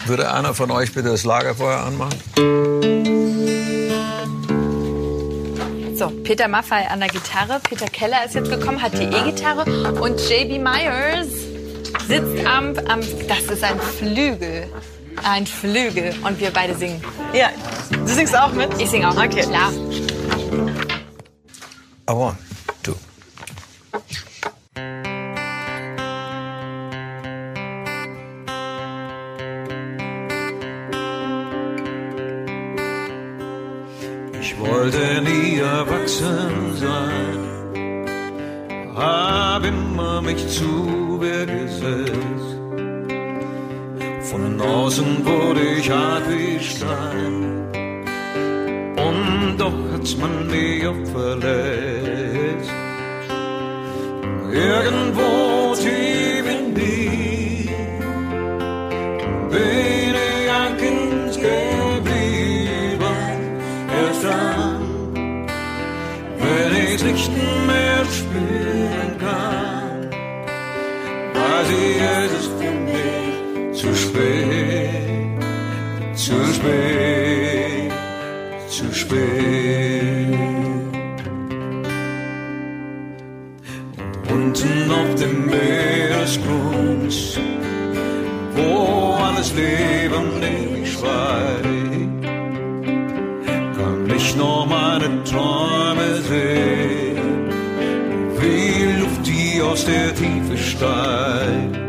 Würde einer von euch bitte das Lagerfeuer anmachen? So, Peter Maffay an der Gitarre, Peter Keller ist jetzt gekommen, hat die E-Gitarre und JB Myers sitzt am, am, das ist ein Flügel, ein Flügel und wir beide singen. Ja, du singst auch mit? Ich singe auch, Okay. klar. A one, two. Ich wollte nie erwachsen sein, hab immer mich zu Wehr gesetzt. Von außen wurde ich hart wie Stein, und doch hat's man mich verletzt. Irgendwo es ist für mich zu spät, zu spät, zu spät. unten auf dem Meeresgrund, wo alles Leben ewig schweigt, kann ich noch meine Träume sehen, wie Luft, die aus der Tiefe steigt.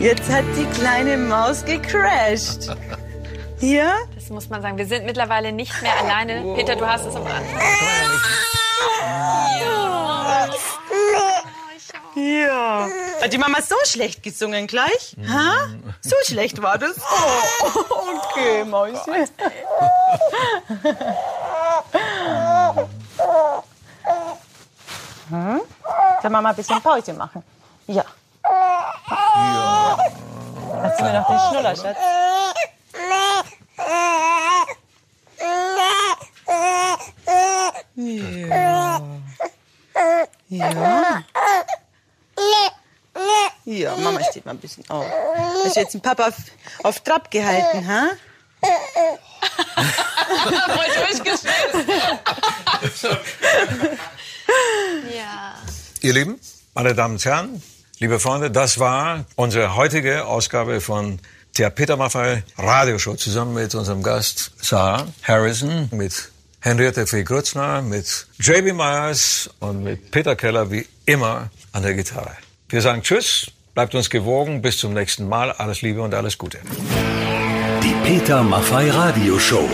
Jetzt hat die kleine Maus gecrashed. Ja? Das muss man sagen. Wir sind mittlerweile nicht mehr alleine. Peter, du hast es am Anfang. Ja. Hat die Mama so schlecht gesungen gleich? Ha? So schlecht war das? Oh, okay, Mäuschen. Hm? Soll Mama ein bisschen Pause machen? Ja. Ja. Hast du mir noch den Schnuller, Schatz? Ja. Ja. Ja, Mama steht mal ein bisschen auf. Hast du jetzt den Papa auf, auf Trab gehalten, ha? Voll durchgeschmissen. ja. Ihr Lieben, meine Damen und Herren, liebe Freunde, das war unsere heutige Ausgabe von der Peter Maffay Radioshow zusammen mit unserem Gast Sarah Harrison, mit Henriette Fee Grützner, mit JB Myers und mit Peter Keller wie immer an der Gitarre. Wir sagen Tschüss, bleibt uns gewogen, bis zum nächsten Mal, alles Liebe und alles Gute. Die Peter Maffay Radioshow.